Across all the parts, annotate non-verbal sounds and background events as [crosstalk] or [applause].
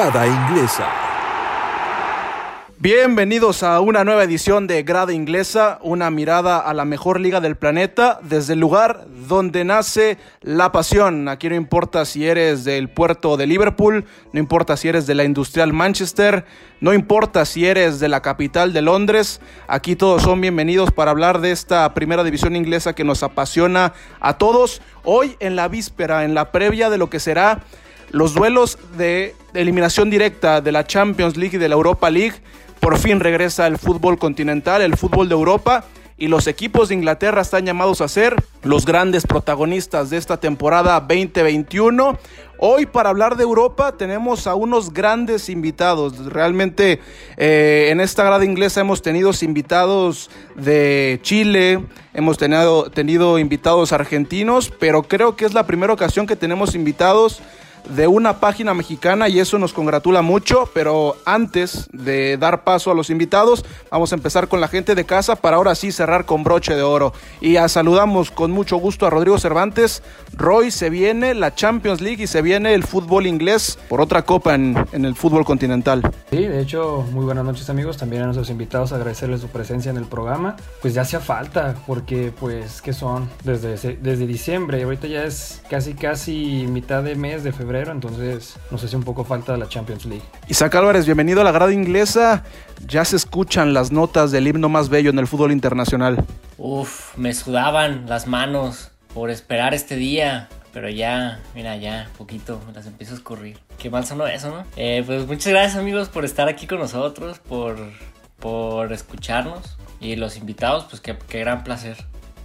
Grada Inglesa. Bienvenidos a una nueva edición de Grada Inglesa, una mirada a la mejor liga del planeta desde el lugar donde nace la pasión. Aquí no importa si eres del puerto de Liverpool, no importa si eres de la industrial Manchester, no importa si eres de la capital de Londres, aquí todos son bienvenidos para hablar de esta primera división inglesa que nos apasiona a todos. Hoy en la víspera, en la previa de lo que será los duelos de eliminación directa de la Champions League y de la Europa League. Por fin regresa el fútbol continental, el fútbol de Europa. Y los equipos de Inglaterra están llamados a ser los grandes protagonistas de esta temporada 2021. Hoy para hablar de Europa tenemos a unos grandes invitados. Realmente eh, en esta grada inglesa hemos tenido invitados de Chile, hemos tenido, tenido invitados argentinos, pero creo que es la primera ocasión que tenemos invitados de una página mexicana y eso nos congratula mucho, pero antes de dar paso a los invitados, vamos a empezar con la gente de casa para ahora sí cerrar con broche de oro. Y a saludamos con mucho gusto a Rodrigo Cervantes. Roy, se viene la Champions League y se viene el fútbol inglés por otra copa en, en el fútbol continental. Sí, de hecho, muy buenas noches amigos, también a nuestros invitados agradecerles su presencia en el programa. Pues ya hacía falta, porque pues, ¿qué son? Desde, desde diciembre, ahorita ya es casi casi mitad de mes de febrero entonces nos hace un poco falta la Champions League. Isaac Álvarez, bienvenido a la grada inglesa. Ya se escuchan las notas del himno más bello en el fútbol internacional. Uf, me sudaban las manos por esperar este día. Pero ya, mira, ya, poquito, las empiezo a escurrir. Qué mal sonó eso, ¿no? Eh, pues muchas gracias amigos por estar aquí con nosotros, por, por escucharnos. Y los invitados, pues qué, qué gran placer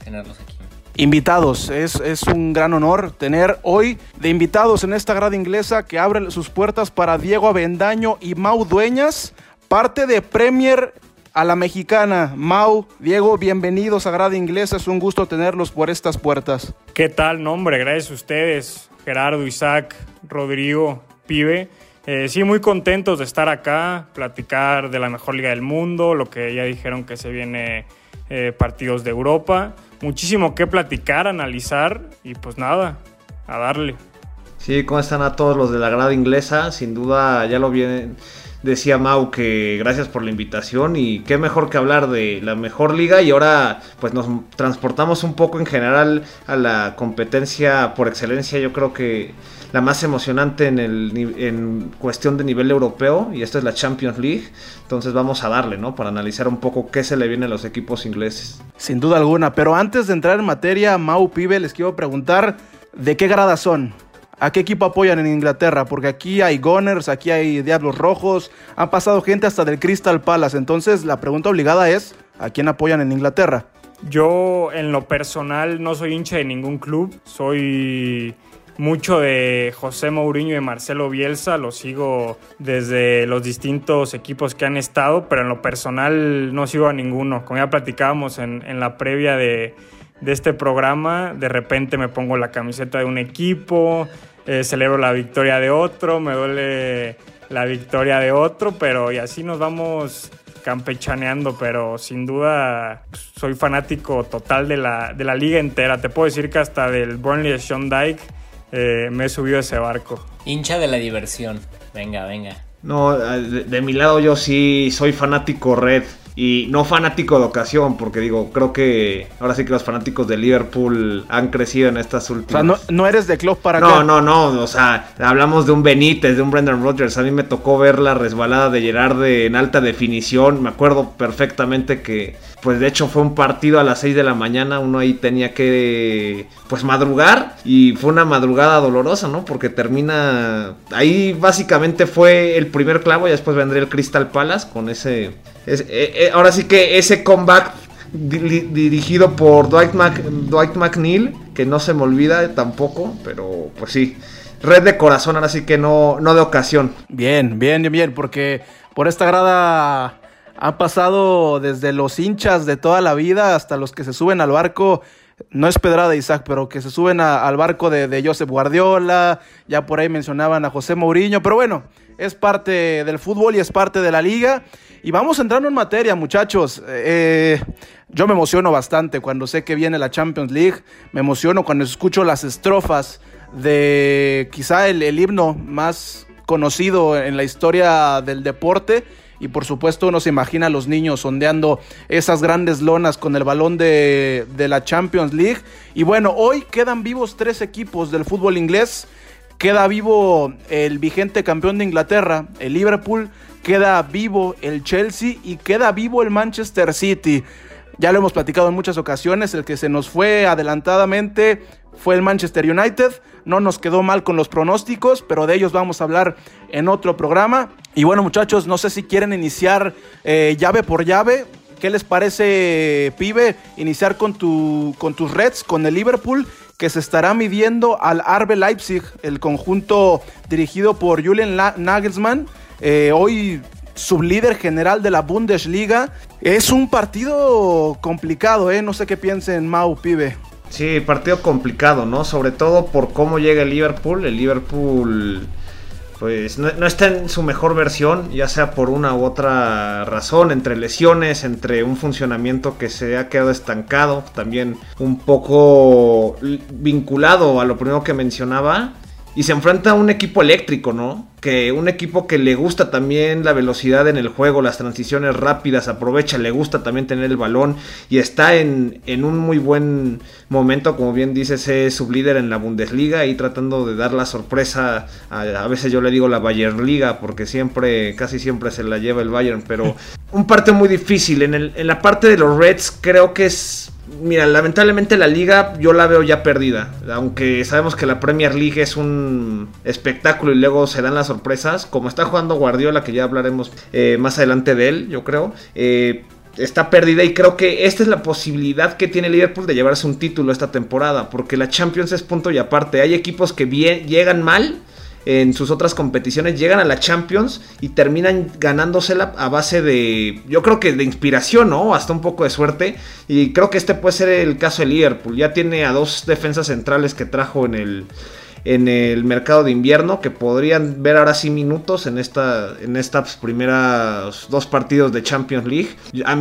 tenerlos aquí invitados. Es, es, un gran honor tener hoy de invitados en esta grada inglesa que abre sus puertas para Diego Avendaño y Mau Dueñas, parte de Premier a la mexicana. Mau, Diego, bienvenidos a grada inglesa. Es un gusto tenerlos por estas puertas. ¿Qué tal? Nombre, gracias a ustedes, Gerardo, Isaac, Rodrigo, Pibe. Eh, sí, muy contentos de estar acá, platicar de la mejor liga del mundo, lo que ya dijeron que se viene eh, partidos de Europa muchísimo que platicar, analizar y pues nada, a darle. Sí, ¿cómo están a todos los de la grada inglesa? Sin duda, ya lo bien decía Mau que gracias por la invitación y qué mejor que hablar de la mejor liga y ahora pues nos transportamos un poco en general a la competencia por excelencia, yo creo que la más emocionante en, el, en cuestión de nivel europeo y esta es la Champions League. Entonces vamos a darle, ¿no? Para analizar un poco qué se le viene a los equipos ingleses. Sin duda alguna, pero antes de entrar en materia, Mau Pibe, les quiero preguntar de qué grada son. ¿A qué equipo apoyan en Inglaterra? Porque aquí hay Gunners, aquí hay Diablos Rojos, han pasado gente hasta del Crystal Palace. Entonces la pregunta obligada es, ¿a quién apoyan en Inglaterra? Yo en lo personal no soy hincha de ningún club, soy mucho de José Mourinho y Marcelo Bielsa, lo sigo desde los distintos equipos que han estado, pero en lo personal no sigo a ninguno. Como ya platicábamos en, la previa de, este programa, de repente me pongo la camiseta de un equipo, eh, celebro la victoria de otro, me duele la victoria de otro, pero y así nos vamos campechaneando, pero sin duda soy fanático total de la, de la liga entera. Te puedo decir que hasta del Burnley de Sean Dyke eh, me he subido a ese barco. Hincha de la diversión. Venga, venga. No, de, mi lado yo sí soy fanático red y no fanático de ocasión, porque digo, creo que ahora sí que los fanáticos de Liverpool han crecido en estas últimas. O sea, no, eres de club para No, no, no, o sea, hablamos de un Benítez, de un Brendan Rodgers. A mí me tocó ver la resbalada de Gerard en alta definición. Me acuerdo perfectamente que pues de hecho fue un partido a las 6 de la mañana, uno ahí tenía que pues madrugar y fue una madrugada dolorosa, ¿no? Porque termina ahí básicamente fue el primer clavo y después vendría el Crystal Palace con ese, eh, eh, ahora sí que ese comeback dirigido por Dwight, Dwight McNeil, que no se me olvida tampoco, pero pues sí, red de corazón, ahora sí que no, no de ocasión. Bien, bien, bien, bien, porque por esta grada han pasado desde los hinchas de toda la vida hasta los que se suben al barco. No es pedrada Isaac, pero que se suben al barco de, de Josep Guardiola. Ya por ahí mencionaban a José Mourinho. Pero bueno, es parte del fútbol y es parte de la liga. Y vamos entrando en materia, muchachos. Eh, yo me emociono bastante cuando sé que viene la Champions League. Me emociono cuando escucho las estrofas de quizá el, el himno más conocido en la historia del deporte. Y por supuesto uno se imagina a los niños sondeando esas grandes lonas con el balón de, de la Champions League. Y bueno, hoy quedan vivos tres equipos del fútbol inglés. Queda vivo el vigente campeón de Inglaterra, el Liverpool. Queda vivo el Chelsea y queda vivo el Manchester City. Ya lo hemos platicado en muchas ocasiones, el que se nos fue adelantadamente fue el Manchester United. No nos quedó mal con los pronósticos, pero de ellos vamos a hablar en otro programa. Y bueno muchachos, no sé si quieren iniciar eh, llave por llave. ¿Qué les parece, pibe, iniciar con, tu, con tus Reds, con el Liverpool, que se estará midiendo al Arbe Leipzig, el conjunto dirigido por Julian Nagelsmann? Eh, hoy sublíder general de la Bundesliga. Es un partido complicado, ¿eh? No sé qué piensen Mau, pibe. Sí, partido complicado, ¿no? Sobre todo por cómo llega el Liverpool. El Liverpool pues no, está en su mejor versión, ya sea por una u otra razón, entre lesiones, entre un funcionamiento que se ha quedado estancado, también un poco vinculado a lo primero que mencionaba, y se enfrenta a un equipo eléctrico, ¿no? Que un equipo que le gusta también la velocidad en el juego, las transiciones rápidas, aprovecha, le gusta también tener el balón y está en, en un muy buen momento, como bien dices, es sublíder en la Bundesliga y tratando de dar la sorpresa, a, a veces yo le digo la Bayern Liga, porque siempre, casi siempre se la lleva el Bayern, pero [laughs] un parte muy difícil. En, el, en la parte de los Reds creo que es Mira, lamentablemente la liga yo la veo ya perdida. Aunque sabemos que la Premier League es un espectáculo y luego se dan las sorpresas. Como está jugando Guardiola, que ya hablaremos eh, más adelante de él, yo creo. Eh, está perdida y creo que esta es la posibilidad que tiene Liverpool de llevarse un título esta temporada. Porque la Champions es punto y aparte. Hay equipos que bien, llegan mal en sus otras competiciones, llegan a la Champions y terminan ganándosela a base de, yo creo que de inspiración, ¿no? Hasta un poco de suerte. Y creo que este puede ser el caso de Liverpool. Ya tiene a dos defensas centrales que trajo en el, en el mercado de invierno que podrían ver ahora sí minutos en, esta, en estas primeras dos partidos de Champions League.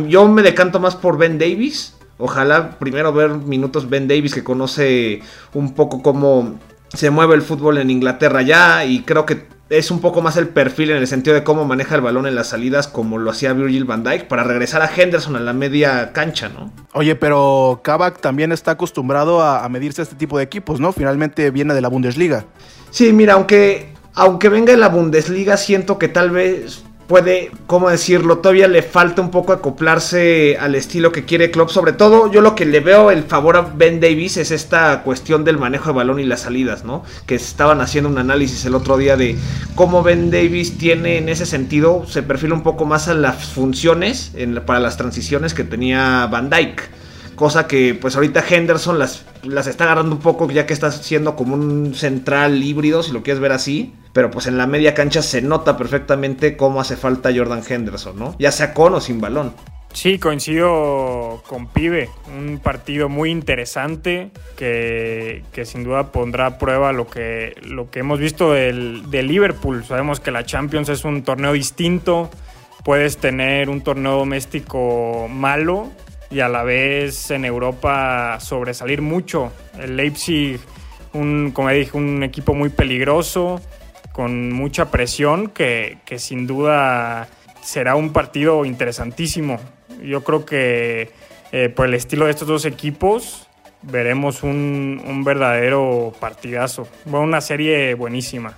Yo me decanto más por Ben Davis. Ojalá primero ver minutos Ben Davis que conoce un poco cómo se mueve el fútbol en Inglaterra ya y creo que es un poco más el perfil en el sentido de cómo maneja el balón en las salidas como lo hacía Virgil van Dijk para regresar a Henderson a la media cancha, ¿no? Oye, pero Kabak también está acostumbrado a, medirse a este tipo de equipos, ¿no? Finalmente viene de la Bundesliga. Sí, mira, aunque aunque venga de la Bundesliga, siento que tal vez puede, ¿cómo decirlo? Todavía le falta un poco acoplarse al estilo que quiere Klopp. Sobre todo, yo lo que le veo el favor a Ben Davis es esta cuestión del manejo de balón y las salidas, ¿no? Que estaban haciendo un análisis el otro día de cómo Ben Davis tiene en ese sentido, se perfila un poco más a las funciones para las transiciones que tenía Van Dyke. Cosa que pues ahorita Henderson las, las está agarrando un poco ya que está siendo como un central híbrido, si lo quieres ver así pero pues en la media cancha se nota perfectamente cómo hace falta Jordan Henderson, ¿no? Ya sea con o sin balón. Sí, coincido con Pibe. Un partido muy interesante que, sin duda pondrá a prueba lo que, lo que hemos visto del, del, Liverpool. Sabemos que la Champions es un torneo distinto. Puedes tener un torneo doméstico malo y a la vez en Europa sobresalir mucho. El Leipzig, un, como dije, un equipo muy peligroso con mucha presión que, sin duda será un partido interesantísimo. Yo creo que eh, por el estilo de estos dos equipos veremos un, verdadero partidazo. una serie buenísima.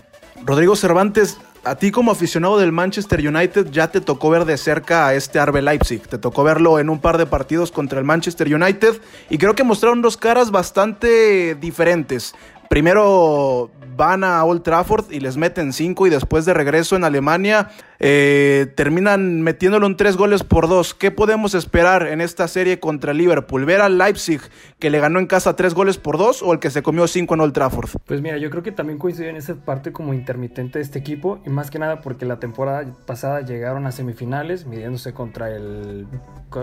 Rodrigo Cervantes, a ti como aficionado del Manchester United ya te tocó ver de cerca a este Arbe Leipzig. Te tocó verlo en un par de partidos contra el Manchester United y creo que mostraron dos caras bastante diferentes. Primero van a Old Trafford y les meten cinco y después de regreso en Alemania eh, terminan metiéndolo en tres goles por dos. ¿Qué podemos esperar en esta serie contra Liverpool? ¿Ver al Leipzig que le ganó en casa tres goles por dos o el que se comió cinco en Old Trafford? Pues mira, yo creo que también coincide en esa parte como intermitente de este equipo y más que nada porque la temporada pasada llegaron a semifinales midiéndose contra el...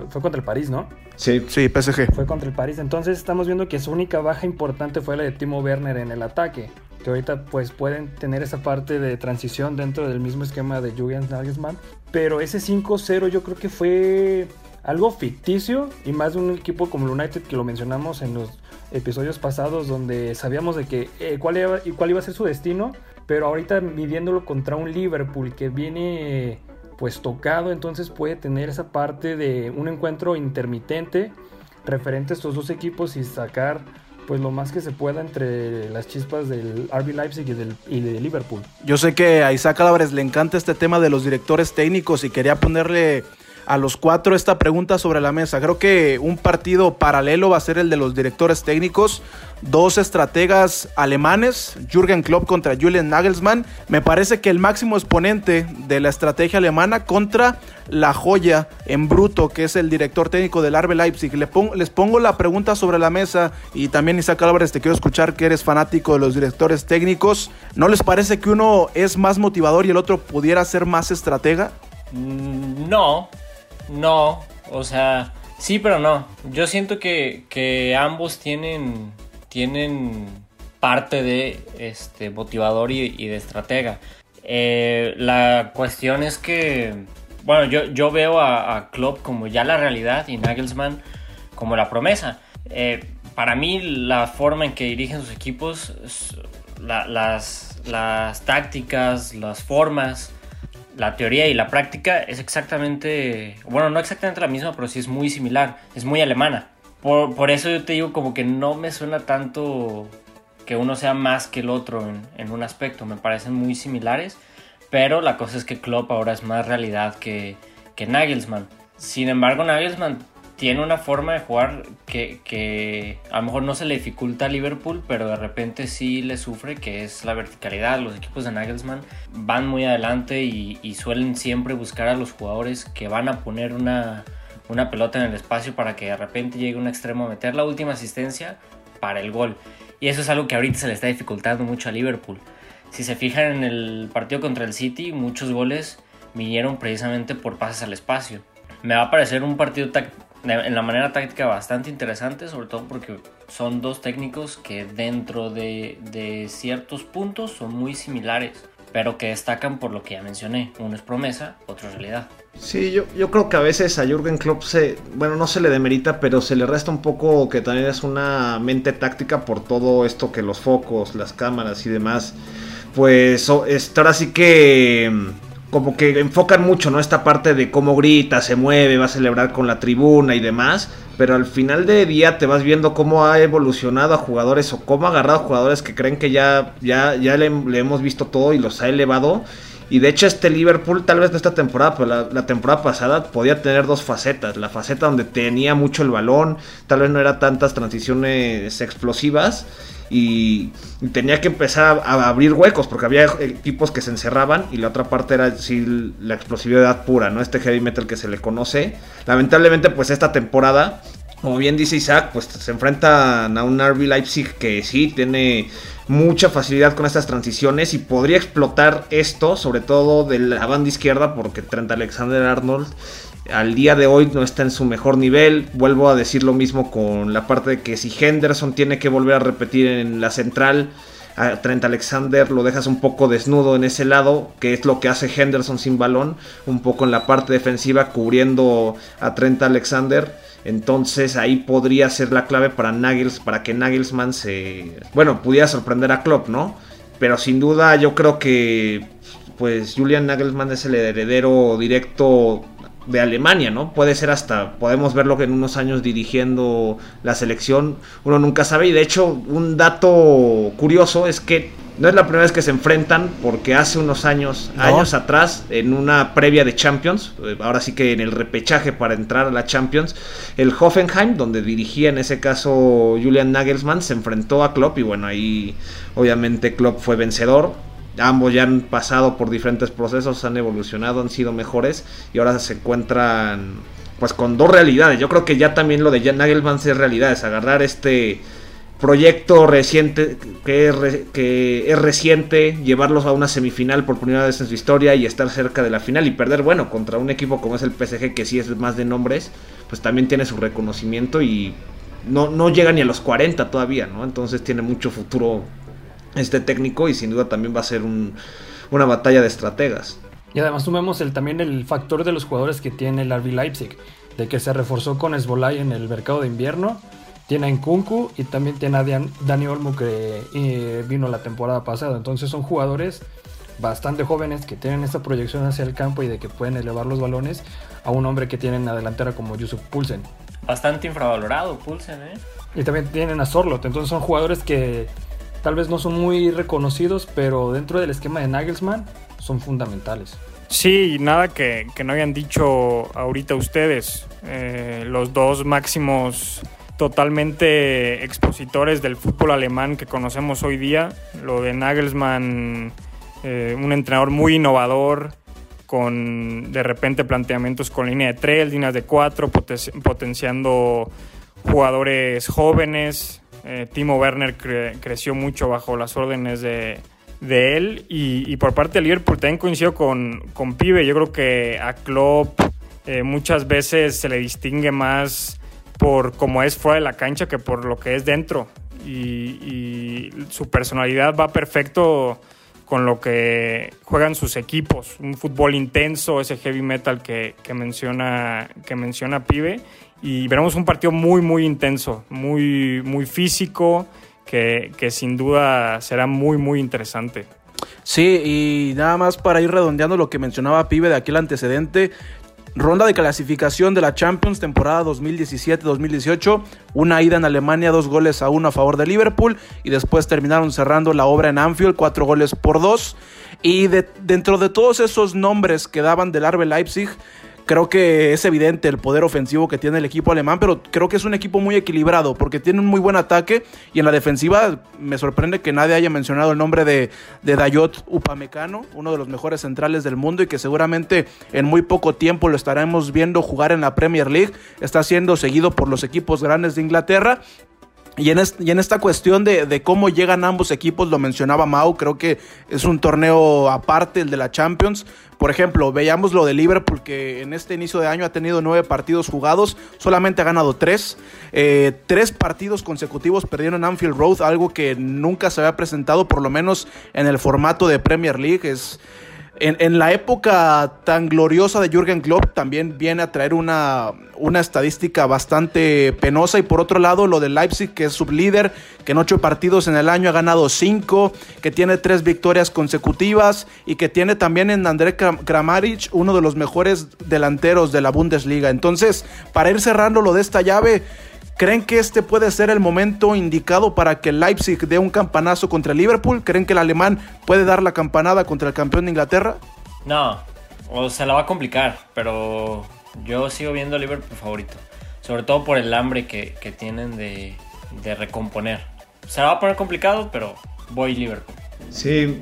Fue contra el París, ¿no? Sí, sí, PSG. Fue contra el París. Entonces estamos viendo que su única baja importante fue la de Timo Werner en el ataque que ahorita pues pueden tener esa parte de transición dentro del mismo esquema de Julian Nagelsmann, pero ese 5-0 yo creo que fue algo ficticio y más de un equipo como el United que lo mencionamos en los episodios pasados donde sabíamos de que eh, cuál, iba, cuál iba a ser su destino, pero ahorita midiéndolo contra un Liverpool que viene pues tocado, entonces puede tener esa parte de un encuentro intermitente referente a estos dos equipos y sacar pues lo más que se pueda entre las chispas del RB Leipzig y, del, y de Liverpool. Yo sé que a Isaac Álvarez le encanta este tema de los directores técnicos y quería ponerle a los cuatro esta pregunta sobre la mesa. Creo que un partido paralelo va a ser el de los directores técnicos. Dos estrategas alemanes, Jürgen Klopp contra Julian Nagelsmann. Me parece que el máximo exponente de la estrategia alemana contra la joya en bruto, que es el director técnico del Arbe Leipzig. les pongo la pregunta sobre la mesa y también Isaac Álvarez, te quiero escuchar que eres fanático de los directores técnicos. ¿No les parece que uno es más motivador y el otro pudiera ser más estratega? Mm, no, no, o sea, sí, pero no. Yo siento que, ambos tienen, tienen parte de este motivador y, de estratega. Eh, la cuestión es que, bueno, yo, yo veo a, a, Klopp como ya la realidad y Nagelsmann como la promesa. Eh, para mí la forma en que dirigen sus equipos, las, las tácticas, las formas, la teoría y la práctica es exactamente, bueno, no exactamente la misma, pero sí es muy similar, es muy alemana. Por, eso yo te digo como que no me suena tanto que uno sea más que el otro en, un aspecto, me parecen muy similares, pero la cosa es que Klopp ahora es más realidad que, que Nagelsmann. Sin embargo, Nagelsmann tiene una forma de jugar que, a lo mejor no se le dificulta a Liverpool, pero de repente sí le sufre, que es la verticalidad. Los equipos de Nagelsmann van muy adelante y, suelen siempre buscar a los jugadores que van a poner una, una pelota en el espacio para que de repente llegue un extremo a meter la última asistencia para el gol. Y eso es algo que ahorita se le está dificultando mucho a Liverpool. Si se fijan en el partido contra el City, muchos goles vinieron precisamente por pases al espacio. Me va a parecer un partido en la manera táctica bastante interesante, sobre todo porque son dos técnicos que dentro de, ciertos puntos son muy similares, pero que destacan por lo que ya mencioné. Uno es promesa, otro es realidad. Sí, yo, yo creo que a veces a Jürgen Klopp se, bueno, no se le demerita, pero se le resta un poco que también es una mente táctica por todo esto que los focos, las cámaras y demás, pues ahora sí que como que enfocan mucho, ¿no? Esta parte de cómo grita, se mueve, va a celebrar con la tribuna y demás. Pero al final de día te vas viendo cómo ha evolucionado a jugadores o cómo ha agarrado a jugadores que creen que ya, ya, ya le, hemos visto todo y los ha elevado. Y de hecho este Liverpool, tal vez no esta temporada, pero la, la, temporada pasada podía tener dos facetas. La faceta donde tenía mucho el balón, tal vez no era tantas transiciones explosivas y tenía que empezar a, abrir huecos porque había equipos que se encerraban y la otra parte era sí, la explosividad pura, ¿no? Este heavy metal que se le conoce. Lamentablemente pues esta temporada, como bien dice Isaac, pues se enfrentan a un RB Leipzig que sí tiene mucha facilidad con estas transiciones y podría explotar esto, sobre todo de la banda izquierda, porque Trent Alexander Arnold al día de hoy no está en su mejor nivel. Vuelvo a decir lo mismo con la parte de que si Henderson tiene que volver a repetir en la central, a Trent Alexander lo dejas un poco desnudo en ese lado, que es lo que hace Henderson sin balón, un poco en la parte defensiva cubriendo a Trent Alexander. Entonces ahí podría ser la clave para Nagels, para que Nagelsmann se, bueno, pudiera sorprender a Klopp, ¿no? Pero sin duda yo creo que pues Julian Nagelsmann es el heredero directo de Alemania, ¿no? Puede ser hasta, podemos verlo que en unos años dirigiendo la selección, uno nunca sabe. Y de hecho, un dato curioso es que no es la primera vez que se enfrentan, porque hace unos años, años atrás, en una previa de Champions, eh, ahora sí que en el repechaje para entrar a la Champions, el Hoffenheim, donde dirigía en ese caso Julian Nagelsmann, se enfrentó a Klopp y bueno, ahí obviamente Klopp fue vencedor ambos ya han pasado por diferentes procesos, han evolucionado, han sido mejores y ahora se encuentran pues con dos realidades. Yo creo que ya también lo de Nagelman es realidad, es agarrar este proyecto reciente que es, que es reciente, llevarlos a una semifinal por primera vez en su historia y estar cerca de la final y perder, bueno, contra un equipo como es el PSG que sí es más de nombres, pues también tiene su reconocimiento y no, no llega ni a los 40 todavía, ¿no? Entonces tiene mucho futuro este técnico y sin duda también va a ser una batalla de estrategas. Y además sumemos el, también el factor de los jugadores que tiene el RB Leipzig, de que se reforzó con Esbolay en el mercado de invierno tiene a Nkunku y también tiene a Dani Olmo que eh, vino la temporada pasada. Entonces son jugadores bastante jóvenes que tienen esta proyección hacia el campo y de que pueden elevar los balones a un hombre que tiene en la delantera como Yusuf Pulsen. Bastante infravalorado Pulsen, ¿eh? Y también tienen a Sorlot. Entonces son jugadores que tal vez no son muy reconocidos, pero dentro del esquema de Nagelsmann son fundamentales. Sí, nada que, no hayan dicho ahorita ustedes. Eh, los dos máximos totalmente expositores del fútbol alemán que conocemos hoy día. Lo de Nagelsmann, eh, un entrenador muy innovador, con de repente planteamientos con línea de tres, líneas de cuatro, potenciando jugadores jóvenes. Eh, Timo Werner creció mucho bajo las órdenes de, de él. Y, por parte de Liverpool también coincido con, con Pibe. Yo creo que a Klopp eh, muchas veces se le distingue más por cómo es fuera de la cancha que por lo que es dentro. Y, su personalidad va perfecto con lo que juegan sus equipos. Un fútbol intenso, ese heavy metal que, menciona, que menciona Pibe. Y veremos un partido muy, muy intenso, muy, muy físico que, sin duda será muy, muy interesante. Sí, y nada más para ir redondeando lo que mencionaba Pibe de aquel antecedente. Ronda de clasificación de la Champions temporada 2017-2018, una ida en Alemania, dos goles a uno a favor de Liverpool y después terminaron cerrando la obra en Anfield, cuatro goles por dos. Y dentro de todos esos nombres que daban del Arbe Leipzig, Creo que es evidente el poder ofensivo que tiene el equipo alemán, pero creo que es un equipo muy equilibrado porque tiene un muy buen ataque y en la defensiva me sorprende que nadie haya mencionado el nombre de, de Dayot Upamecano, uno de los mejores centrales del mundo y que seguramente en muy poco tiempo lo estaremos viendo jugar en la Premier League. Está siendo seguido por los equipos grandes de Inglaterra y en, esta cuestión de, de, cómo llegan ambos equipos, lo mencionaba Mau, creo que es un torneo aparte, el de la Champions. Por ejemplo, veamos lo de Liverpool, que en este inicio de año ha tenido nueve partidos jugados, solamente ha ganado tres. Eh, tres partidos consecutivos perdieron en Anfield Road, algo que nunca se había presentado, por lo menos en el formato de Premier League. En, la época tan gloriosa de Jürgen Klopp también viene a traer una, una estadística bastante penosa. Y por otro lado, lo de Leipzig, que es sublíder, que en ocho partidos en el año ha ganado cinco, que tiene tres victorias consecutivas y que tiene también en André Kramaric uno de los mejores delanteros de la Bundesliga. Entonces, para ir cerrando lo de esta llave, ¿Creen que este puede ser el momento indicado para que Leipzig dé un campanazo contra el Liverpool? ¿Creen que el alemán puede dar la campanada contra el campeón de Inglaterra? No, o se la va a complicar, pero yo sigo viendo a Liverpool favorito. Sobre todo por el hambre que, tienen de, de, recomponer. Se la va a poner complicado, pero voy Liverpool. Sí,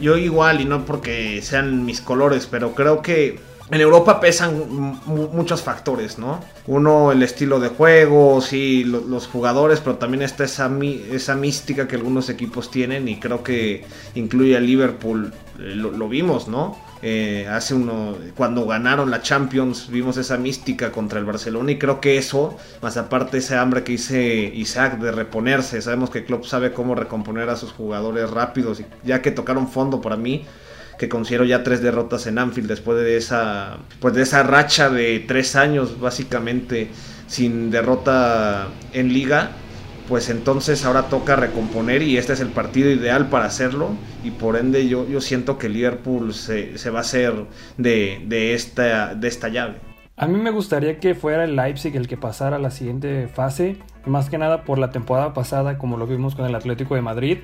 yo igual, y no porque sean mis colores, pero creo que en Europa pesan muchos factores, ¿no? Uno, el estilo de juego, sí, los jugadores, pero también está esa, esa mística que algunos equipos tienen y creo que incluye a Liverpool, eh, lo, vimos, ¿no? Eh, hace uno, cuando ganaron la Champions, vimos esa mística contra el Barcelona y creo que eso, más aparte ese hambre que dice Isaac de reponerse, sabemos que Klopp sabe cómo recomponer a sus jugadores rápidos y ya que tocaron fondo para mí, que considero ya tres derrotas en Anfield después de esa, pues de esa racha de tres años básicamente sin derrota en liga, pues entonces ahora toca recomponer y este es el partido ideal para hacerlo y por ende yo, yo siento que Liverpool se, va a hacer de, de, esta, de esta llave. A mí me gustaría que fuera el Leipzig el que pasara a la siguiente fase, más que nada por la temporada pasada como lo vimos con el Atlético de Madrid,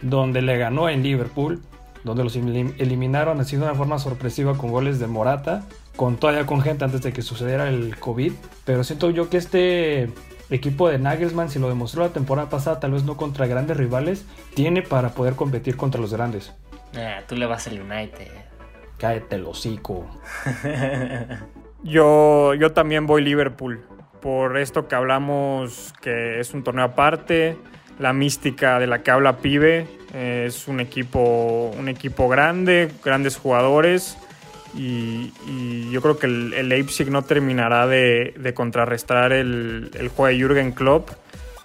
donde le ganó en Liverpool donde los eliminaron así de una forma sorpresiva con goles de Morata, con todavía con gente antes de que sucediera el COVID. Pero siento yo que este equipo de Nagelsmann, si lo demostró la temporada pasada, tal vez no contra grandes rivales, tiene para poder competir contra los grandes. Ah, tú le vas al United. Cáete el hocico. [laughs] yo, yo también voy Liverpool. Por esto que hablamos, que es un torneo aparte, la mística de la que habla Pibe es un equipo, un equipo grande, grandes jugadores. Y, yo creo que el, Leipzig no terminará de, contrarrestar el, juego de Jürgen Klopp,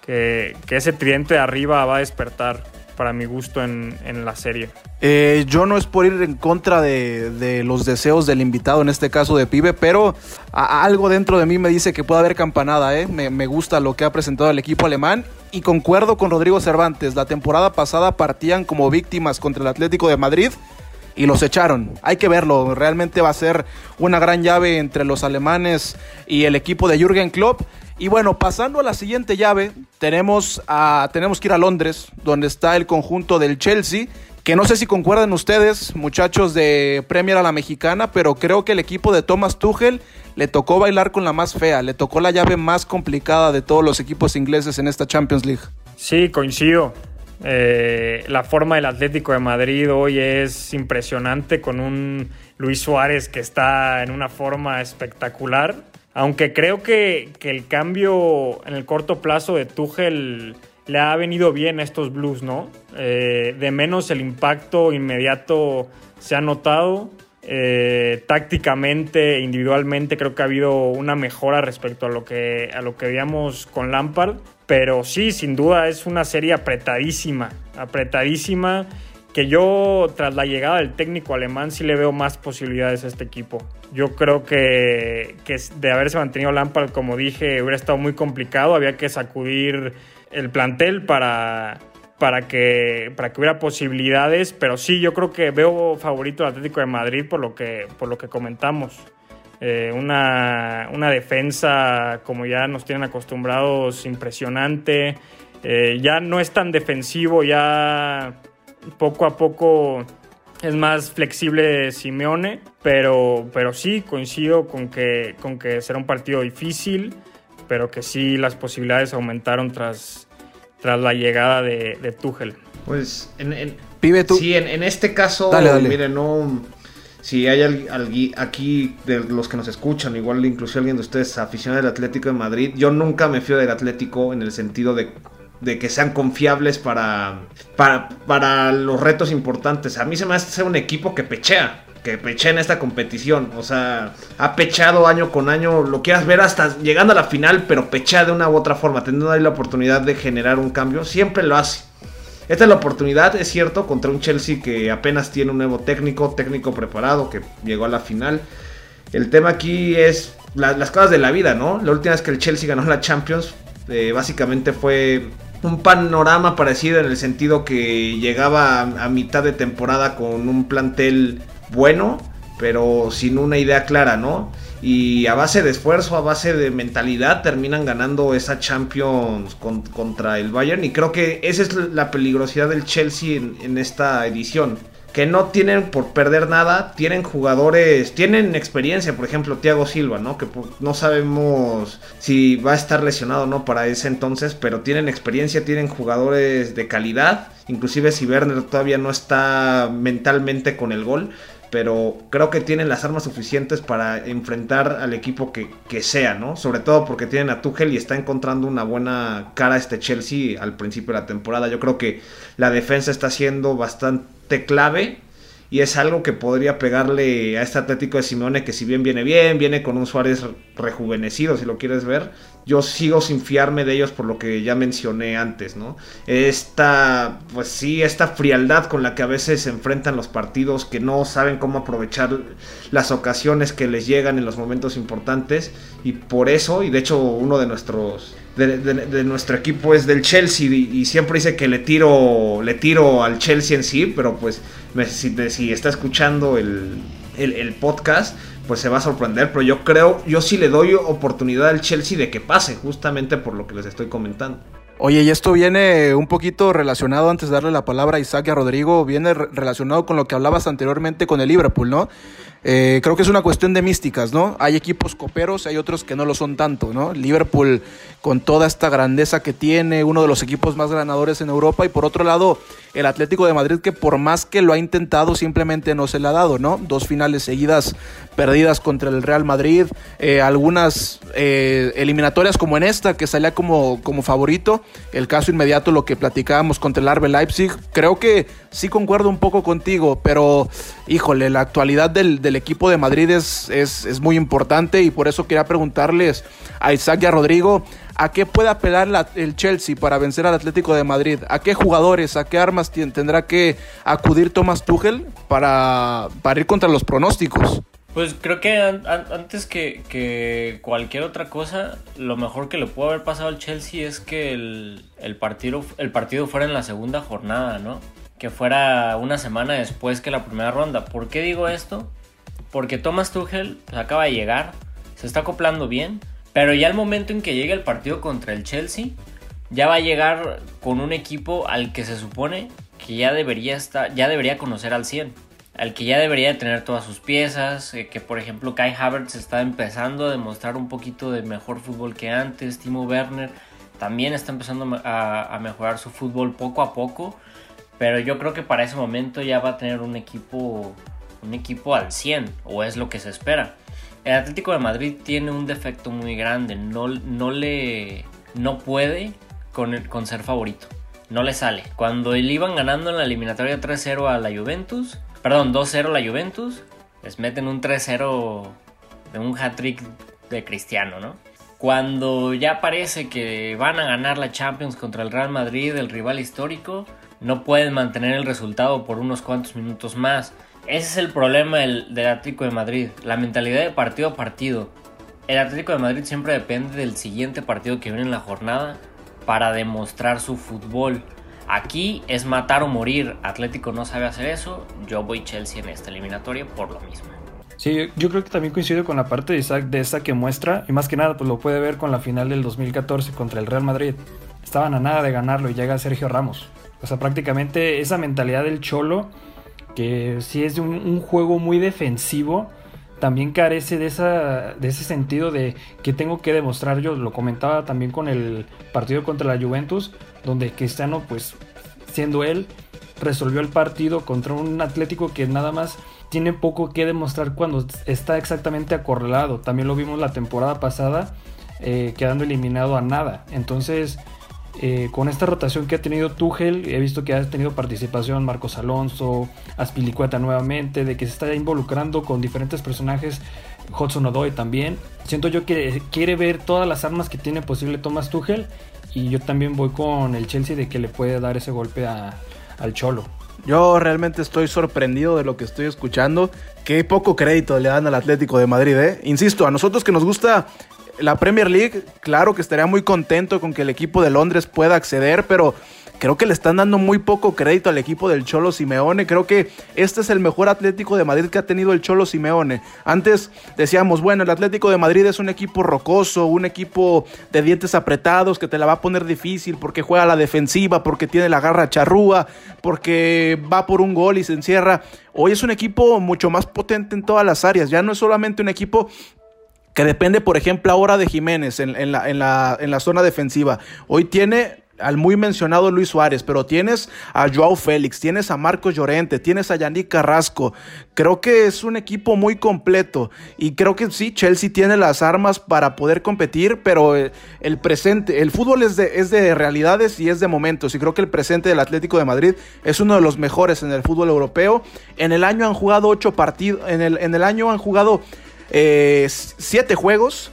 que, ese tridente de arriba va a despertar para mi gusto en, en la serie. Eh, yo no es por ir en contra de, de, los deseos del invitado, en este caso de Pibe, pero algo dentro de mí me dice que puede haber campanada. ¿eh? Me, me, gusta lo que ha presentado el equipo alemán y concuerdo con Rodrigo Cervantes. La temporada pasada partían como víctimas contra el Atlético de Madrid y los echaron. Hay que verlo, realmente va a ser una gran llave entre los alemanes y el equipo de Jürgen Klopp. Y bueno, pasando a la siguiente llave, tenemos, a, tenemos que ir a Londres, donde está el conjunto del Chelsea, que no sé si concuerdan ustedes, muchachos de Premier a la mexicana, pero creo que el equipo de Thomas Tuchel le tocó bailar con la más fea, le tocó la llave más complicada de todos los equipos ingleses en esta Champions League. Sí, coincido. Eh, la forma del Atlético de Madrid hoy es impresionante con un Luis Suárez que está en una forma espectacular. Aunque creo que, que el cambio en el corto plazo de Tuchel le ha venido bien a estos Blues, ¿no? Eh, de menos el impacto inmediato se ha notado. Eh, tácticamente, individualmente, creo que ha habido una mejora respecto a lo que, a lo que veíamos con Lampard. Pero sí, sin duda es una serie apretadísima, apretadísima, que yo tras la llegada del técnico alemán sí le veo más posibilidades a este equipo. Yo creo que, que de haberse mantenido Lampard, como dije, hubiera estado muy complicado, había que sacudir el plantel para, para que, para que hubiera posibilidades, pero sí, yo creo que veo favorito al Atlético de Madrid por lo que, por lo que comentamos. Eh, una, una, defensa, como ya nos tienen acostumbrados, impresionante. Eh, ya no es tan defensivo, ya poco a poco es más flexible Simeone, pero, pero sí coincido con que, con que será un partido difícil, pero que sí las posibilidades aumentaron tras, tras la llegada de, de Tuchel. Pues en, en, Pibe, tú. Sí, en, en este caso, Dale, dale. mire, no si hay al- algui- aquí de los que nos escuchan, igual incluso alguien de ustedes aficionado del Atlético de Madrid, yo nunca me fío del Atlético en el sentido de, de que sean confiables para, para, para los retos importantes. A mí se me hace un equipo que pechea, que pechea en esta competición. O sea, ha pechado año con año, lo quieras ver hasta llegando a la final, pero pechea de una u otra forma, teniendo ahí la oportunidad de generar un cambio, siempre lo hace. Esta es la oportunidad, es cierto, contra un Chelsea que apenas tiene un nuevo técnico, técnico preparado, que llegó a la final. El tema aquí es la- las cosas de la vida, ¿no? La última vez que el Chelsea ganó la Champions, eh, básicamente fue un panorama parecido en el sentido que llegaba a, mitad de temporada con un plantel bueno, pero sin una idea clara, ¿no? Y a base de esfuerzo, a base de mentalidad, terminan ganando esa Champions con- contra el Bayern. Y creo que esa es la peligrosidad del Chelsea en esta edición. Que no tienen por perder nada, tienen jugadores, tienen experiencia, por ejemplo, Thiago Silva, ¿no? Que no sabemos si va a estar lesionado o no para ese entonces, pero tienen experiencia, tienen jugadores de calidad. Inclusive si Werner todavía no está mentalmente con el gol, pero creo que tienen las armas suficientes para enfrentar al equipo que, que sea, ¿no? Sobre todo porque tienen a Tuchel y está encontrando una buena cara este Chelsea al principio de la temporada. Yo creo que la defensa está siendo bastante clave y es algo que podría pegarle a este Atlético de Simeone que si bien viene bien, viene con un Suárez rejuvenecido, si lo quieres ver, yo sigo sin fiarme de ellos por lo que ya mencioné antes, ¿no? Esta, pues sí, esta frialdad con la que a veces se enfrentan los partidos, que no saben cómo aprovechar las ocasiones que les llegan en los momentos importantes y por eso, y de hecho uno de nuestros de, nuestro equipo es del Chelsea y, siempre dice que le tiro le tiro al Chelsea en sí, pero pues me- si, si está escuchando el- el podcast, pues se va a sorprender, pero yo creo, yo sí le doy oportunidad al Chelsea de que pase, justamente por lo que les estoy comentando. Oye, y esto viene un poquito relacionado, antes de darle la palabra a Isaac y a Rodrigo, viene re- relacionado con lo que hablabas anteriormente con el Liverpool, ¿no? Eh, creo que es una cuestión de místicas, ¿no? Hay equipos coperos, hay otros que no lo son tanto, ¿no? Liverpool con toda esta grandeza que tiene, uno de los equipos más ganadores en Europa, y por otro lado, el Atlético de Madrid que por más que lo ha intentado, simplemente no se le ha dado, ¿no? Dos finales seguidas perdidas contra el Real Madrid, eh, algunas eh, eliminatorias como en esta, que salía como, como favorito, el caso inmediato, lo que platicábamos contra el RB Leipzig, creo que sí concuerdo un poco contigo, pero híjole, la actualidad del equipo de Madrid es, es, es muy importante y por eso quería preguntarles a Isaac y a Rodrigo, ¿A qué puede apelar el Chelsea para vencer al Atlético de Madrid? ¿A qué jugadores, a qué armas tendrá que acudir Thomas Tuchel para, para ir contra los pronósticos? Pues creo que antes que, cualquier otra cosa, lo mejor que le pudo haber pasado al Chelsea es que el, partido, el partido fuera en la segunda jornada, ¿no? Que fuera una semana después que la primera ronda. ¿Por qué digo esto? Porque Thomas Tuchel pues, acaba de llegar, se está acoplando bien, pero ya el momento en que llegue el partido contra el Chelsea, ya va a llegar con un equipo al que se supone que ya debería estar, ya debería conocer al 100 al que ya debería tener todas sus piezas, eh, que por ejemplo Kai Havertz está empezando a demostrar un poquito de mejor fútbol que antes, Timo Werner también está empezando a, mejorar su fútbol poco a poco, pero yo creo que para ese momento ya va a tener un equipo, un equipo al 100, o es lo que se espera. El Atlético de Madrid tiene un defecto muy grande, no, no le no puede con, con ser favorito, no le sale. Cuando le iban ganando en la eliminatoria 3-0 a la Juventus, Perdón, 2-0 la Juventus. Les meten un 3-0 de un hat-trick de Cristiano, ¿no? Cuando ya parece que van a ganar la Champions contra el Real Madrid, el rival histórico, no pueden mantener el resultado por unos cuantos minutos más. Ese es el problema del, Atlético de Madrid, la mentalidad de partido a partido. El Atlético de Madrid siempre depende del siguiente partido que viene en la jornada para demostrar su fútbol. Aquí es matar o morir. Atlético no sabe hacer eso. Yo voy Chelsea en esta eliminatoria por lo mismo. Sí, yo creo que también coincido con la parte de Isaac de esta que muestra, y más que nada, pues lo puede ver con la final del 2014 contra el Real Madrid. Estaban a nada de ganarlo y llega Sergio Ramos. O sea, prácticamente esa mentalidad del Cholo, que sí es de un, juego muy defensivo, también carece de, esa, de ese sentido de que tengo que demostrar yo. Lo comentaba también con el partido contra la Juventus donde Cristiano, pues siendo él, resolvió el partido contra un Atlético que nada más tiene poco que demostrar cuando está exactamente acorralado. También lo vimos la temporada pasada, eh, quedando eliminado a nada. Entonces, eh, con esta rotación que ha tenido Tuchel, he visto que ha tenido participación Marcos Alonso, Aspilicueta nuevamente, de que se está involucrando con diferentes personajes, Hudson Odoi también. Siento yo que quiere ver todas las armas que tiene posible Thomas Tuchel y yo también voy con el Chelsea de que le puede dar ese golpe al Cholo. Yo realmente estoy sorprendido de lo que estoy escuchando. Qué poco crédito le dan al Atlético de Madrid, ¿eh? Insisto, a nosotros que nos gusta la Premier League, claro que estaría muy contento con que el equipo de Londres pueda acceder, pero creo que le están dando muy poco crédito al equipo del Cholo Simeone. Creo que este es el mejor Atlético de Madrid que ha tenido el Cholo Simeone. Antes decíamos, bueno, el Atlético de Madrid es un equipo rocoso, un equipo de dientes apretados que te la va a poner difícil porque juega a la defensiva, porque tiene la garra charrúa, porque va por un gol y se encierra. Hoy es un equipo mucho más potente en todas las áreas. Ya no es solamente un equipo que depende, por ejemplo, ahora de Jiménez en, la, en, la, en la zona defensiva. Hoy tiene al muy mencionado Luis Suárez, pero tienes a Joao Félix, tienes a Marcos Llorente, tienes a Yannick Carrasco. Creo que es un equipo muy completo y creo que sí, Chelsea tiene las armas para poder competir, pero eh, el, presente, el fútbol es de, es de realidades y es de momentos y creo que el presente del Atlético de Madrid es uno de los mejores en el fútbol europeo. En el año han jugado ocho partidos, en el, en el año han jugado eh, siete juegos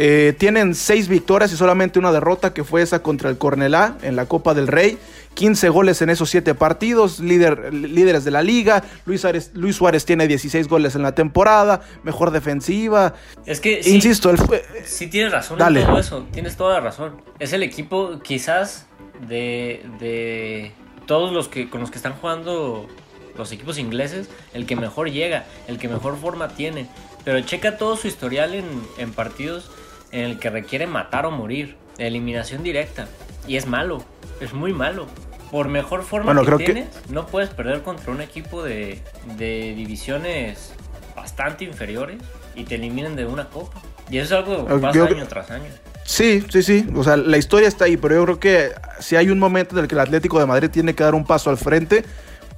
eh, tienen seis victorias y solamente una derrota que fue esa contra el Cornelá en la Copa del Rey. 15 goles en esos siete partidos, líder, líderes de la liga. Luis Suárez, Luis Suárez tiene 16 goles en la temporada, mejor defensiva. Es que, insisto, fue, sí tienes razón en todo eso, tienes toda la razón. Es el equipo quizás de, de todos los que con los que están jugando los equipos ingleses, el que mejor llega, el que mejor forma tiene. Pero checa todo su historial en, en partidos en el que requiere matar o morir, eliminación directa. Y es malo, es muy malo. Por mejor forma que tienes, no puedes perder contra un equipo de, de divisiones bastante inferiores y te eliminen de una copa. Y eso es algo que pasa año tras año. Sí, sí, sí. O sea, la historia está ahí, pero yo creo que si hay un momento en el que el Atlético de Madrid tiene que dar un paso al frente,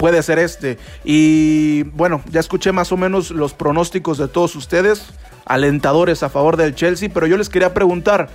puede ser este. Y bueno, ya escuché más o menos los pronósticos de todos ustedes alentadores a favor del Chelsea, pero yo les quería preguntar,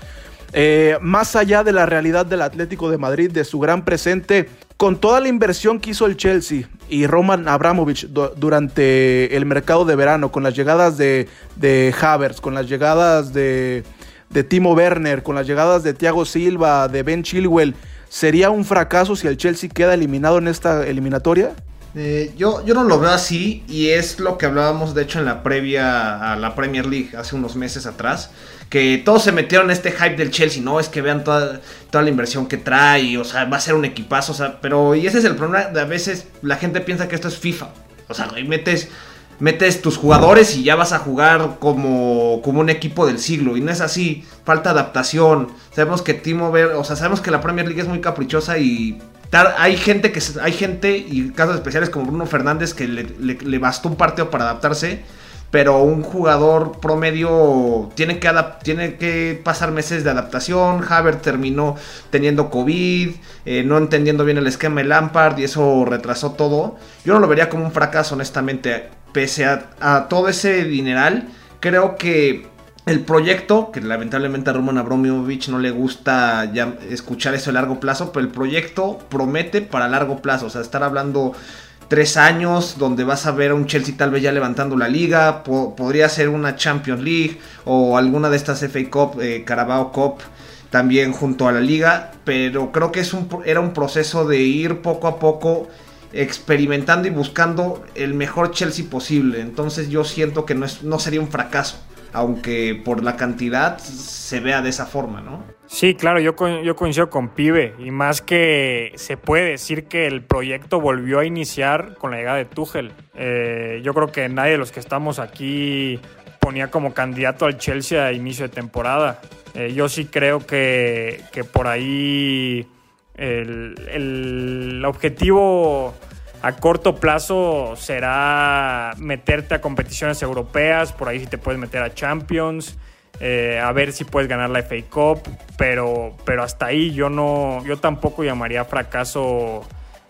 eh, más allá de la realidad del Atlético de Madrid, de su gran presente, con toda la inversión que hizo el Chelsea y Roman Abramovich durante el mercado de verano, con las llegadas de, de con las llegadas de, de Timo Werner, con las llegadas de Thiago Silva, de Ben Chilwell, ¿sería un fracaso si el Chelsea queda eliminado en esta eliminatoria? Eh, yo, yo no lo veo así y es lo que hablábamos de hecho en la previa a la Premier League hace unos meses atrás, que todos se metieron en este hype del Chelsea, no es que vean toda, toda la inversión que trae, o sea, va a ser un equipazo, o sea, pero y ese es el problema, de a veces la gente piensa que esto es FIFA, o sea, metes metes tus jugadores y ya vas a jugar como, como un equipo del siglo. Y no es así. Falta adaptación. Sabemos que Timo Ver, o sea, sabemos que la Premier League es muy caprichosa y hay gente que hay gente y casos especiales como Bruno Fernández que le, bastó un partido para adaptarse. Pero un jugador promedio tiene que, tiene que pasar meses de adaptación. Haver terminó teniendo COVID, eh, no entendiendo bien el esquema de Lampard y eso retrasó todo. Yo no lo vería como un fracaso, honestamente pese a, todo ese dineral, creo que el proyecto, que lamentablemente a Roman Abramovich no le gusta ya escuchar eso a largo plazo, pero el proyecto promete para largo plazo. O sea, estar hablando tres años donde vas a ver a un Chelsea tal vez ya levantando la liga, podría ser una Champions League o alguna de estas FA Cup, eh, Carabao Cup también junto a la liga, pero creo que es un, era un proceso de ir poco a poco experimentando y buscando el mejor Chelsea posible. Entonces yo siento que no, es, no sería un fracaso, aunque por la cantidad se vea de esa forma, ¿no? Sí, claro, yo, yo coincido con Pibe y más que se puede decir que el proyecto volvió a iniciar con la llegada de Tuchel. Eh, yo creo que nadie de los que estamos aquí ponía como candidato al Chelsea a inicio de temporada. Eh, yo sí creo que, que por ahí el, el objetivo a corto plazo será meterte a competiciones europeas, por ahí si te puedes meter a Champions, eh, a ver si puedes ganar la FA Cup, pero, pero hasta ahí yo no, yo tampoco llamaría fracaso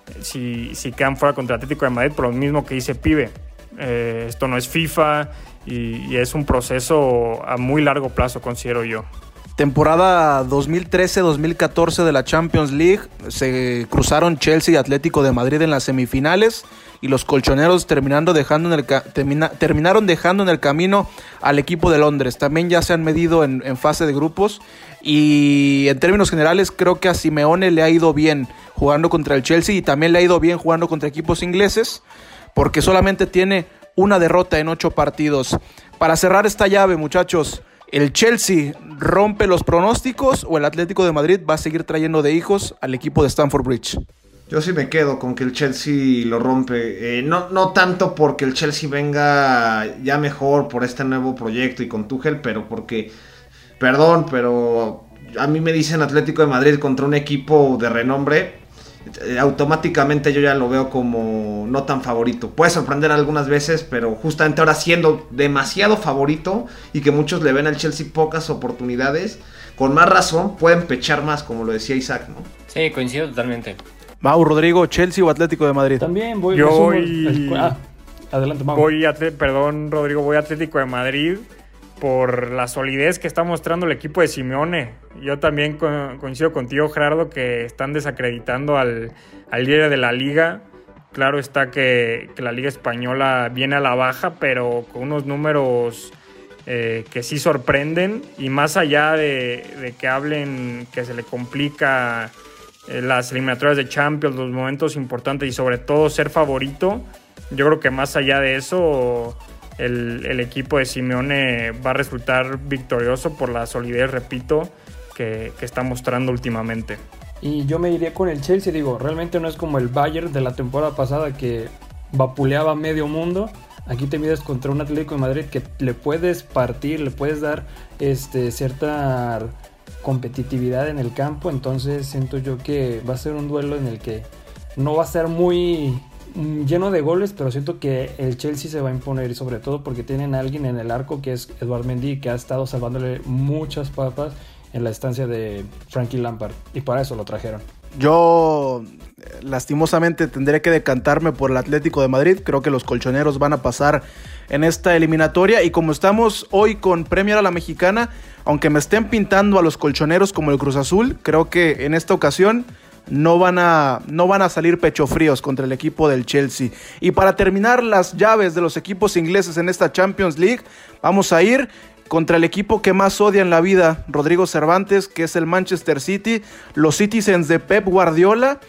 eh, si, si quedan fuera contra Atlético de Madrid, por lo mismo que dice Pibe. Eh, esto no es FIFA y es un proceso a muy largo plazo, considero yo. Temporada 2013-2014 de la Champions League. Se cruzaron Chelsea y Atlético de Madrid en las semifinales. Y los colchoneros terminando dejando en el terminaron dejando en el camino al equipo de Londres. También ya se han medido en, en fase de grupos. Y en términos generales, creo que a Simeone le ha ido bien jugando contra el Chelsea. Y también le ha ido bien jugando contra equipos ingleses. Porque solamente tiene una derrota en ocho partidos. Para cerrar esta llave, muchachos. ¿El Chelsea rompe los pronósticos o el Atlético de Madrid va a seguir trayendo de hijos al equipo de Stamford Bridge? Yo sí me quedo con que el Chelsea lo rompe. Eh, no, no tanto porque el Chelsea venga ya mejor por este nuevo proyecto y con Tuchel, pero porque, perdón, pero a mí me dicen Atlético de Madrid contra un equipo de renombre automáticamente yo ya lo veo como no tan favorito. Puede sorprender algunas veces, pero justamente ahora siendo demasiado favorito y que muchos le ven al Chelsea pocas oportunidades, con más razón pueden pechar más, como lo decía Isaac, ¿no? Sí, coincido totalmente. Mau, Rodrigo, Chelsea o Atlético de Madrid. También voy. Yo voy. Ah, adelante, Mau. Voy perdón, Rodrigo, voy a Atlético de Madrid por la solidez que está mostrando el equipo de Simeone. Yo también coincido contigo, Gerardo, que están desacreditando al, líder de la liga. Claro está que, la liga española viene a la baja, pero con unos números eh, que sí sorprenden. Y más allá de, que hablen que se le complica eh, las eliminatorias de Champions, los momentos importantes y sobre todo ser favorito, yo creo que más allá de eso el, equipo de Simeone va a resultar victorioso por la solidez, repito, que, está mostrando últimamente. Y yo me iría con el Chelsea, digo, realmente no es como el Bayern de la temporada pasada que vapuleaba medio mundo. Aquí te mides contra un Atlético de Madrid que le puedes partir, le puedes dar este, cierta competitividad en el campo. Entonces siento yo que va a ser un duelo en el que no va a ser muy lleno de goles, pero siento que el Chelsea se va a imponer, sobre todo porque tienen a alguien en el arco que es Eduard Mendy, que ha estado salvándole muchas papas en la estancia de Frankie Lampard, y para eso lo trajeron. Yo lastimosamente tendré que decantarme por el Atlético de Madrid. Creo que los colchoneros van a pasar en esta eliminatoria. Y como estamos hoy con Premier a la Mexicana, aunque me estén pintando a los colchoneros como el Cruz Azul, creo que en esta ocasión no van a, no van a salir pecho fríos contra el equipo del Chelsea. Y para terminar las llaves de los equipos ingleses en esta Champions League, vamos a ir contra el equipo que más odia en la vida, Rodrigo Cervantes, que es el Manchester City, los Citizens de Pep Guardiola,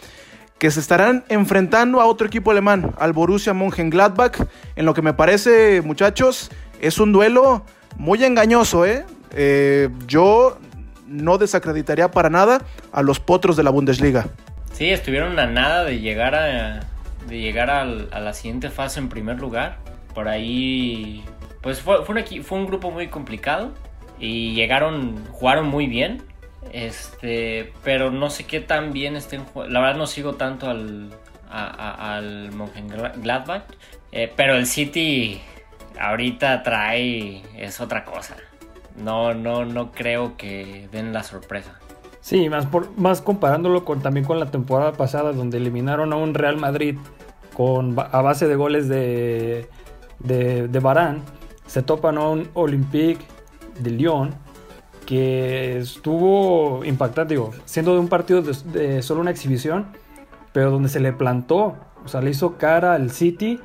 que se estarán enfrentando a otro equipo alemán, al Borussia Mönchengladbach, en lo que me parece, muchachos, es un duelo muy engañoso, ¿eh? eh yo no desacreditaría para nada a los potros de la Bundesliga. Sí, estuvieron a nada de llegar a, de llegar a la siguiente fase en primer lugar. Por ahí, pues fue, un, fue un grupo muy complicado y llegaron, jugaron muy bien. Este, pero no sé qué tan bien estén La verdad no sigo tanto al, al Mönchengladbach. Eh, pero el City ahorita trae es otra cosa. No, no, no creo que den la sorpresa. Sí, más, por, más comparándolo con, también con la temporada pasada, donde eliminaron a un Real Madrid con, a base de goles de, de, de Barán, se topan a un Olympique de Lyon que estuvo impactante, digo, siendo de un partido de, solo una exhibición, pero donde se le plantó, o sea, le hizo cara al City,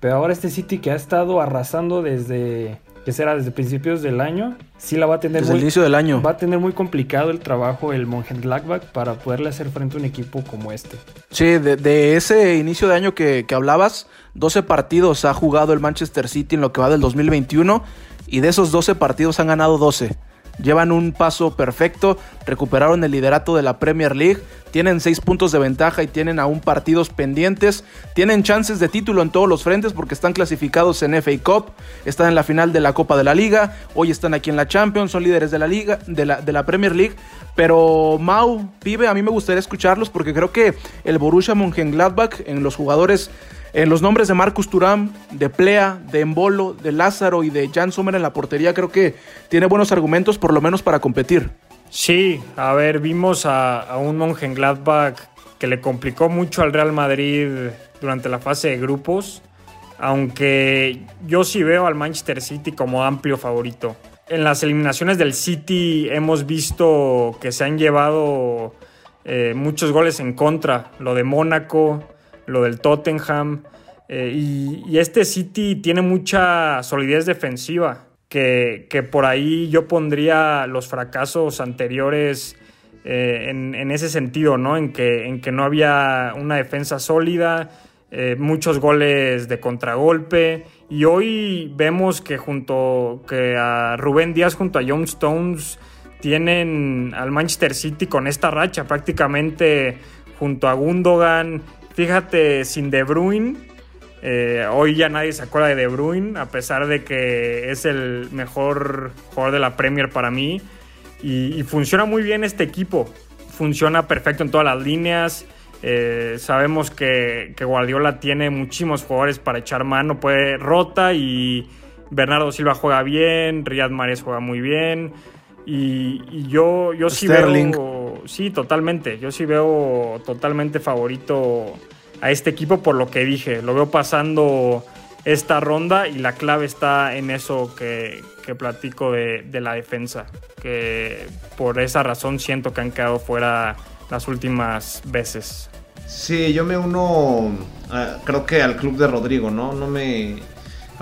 pero ahora este City que ha estado arrasando desde, que será desde principios del año, sí la va a tener desde el inicio del año. Va a tener muy complicado el trabajo el Mönchengladbach para poderle hacer frente a un equipo como este. Sí, de, ese inicio de año que, que hablabas, 12 partidos ha jugado el Manchester City en lo que va del 2021 y de esos 12 partidos han ganado 12. Llevan un paso perfecto, recuperaron el liderato de la Premier League, tienen seis puntos de ventaja y tienen aún partidos pendientes, tienen chances de título en todos los frentes porque están clasificados en FA Cup, están en la final de la Copa de la Liga, hoy están aquí en la Champions, son líderes de la Liga, de la, de la Premier League, pero Mau, Pibe, a mí me gustaría escucharlos porque creo que el Borussia Mönchengladbach en los jugadores en los nombres de Marcus Turam, de Plea, de Embolo, de Lázaro y de Jan Sommer en la portería, creo que tiene buenos argumentos por lo menos para competir. Sí, a ver, vimos a, a un Mönchengladbach que le complicó mucho al Real Madrid durante la fase de grupos, aunque yo sí veo al Manchester City como amplio favorito. En las eliminaciones del City hemos visto que se han llevado eh, muchos goles en contra, lo de Mónaco, lo del Tottenham. Eh, y, este City tiene mucha solidez defensiva, que, por ahí yo pondría los fracasos anteriores eh, en, ese sentido, ¿no? En que, en que no había una defensa sólida, eh, muchos goles de contragolpe. Y hoy vemos que junto que a Rubén Díaz junto a John Stones tienen al Manchester City con esta racha prácticamente junto a Gundogan Fíjate, sin De Bruyne, eh, hoy ya nadie se acuerda de De Bruyne, a pesar de que es el mejor jugador de la Premier para mí. Y, funciona muy bien este equipo. Funciona perfecto en todas las líneas. Eh, sabemos que, Guardiola tiene muchísimos jugadores para echar mano. Puede rota y Bernardo Silva juega bien. Riyad Mahrez juega muy bien. Y, yo, yo sí veo. Sí, totalmente. Yo sí veo totalmente favorito a este equipo por lo que dije. Lo veo pasando esta ronda y la clave está en eso que, platico de, la defensa. Que por esa razón siento que han quedado fuera las últimas veces. Sí, yo me uno, creo que al club de Rodrigo, ¿no? No me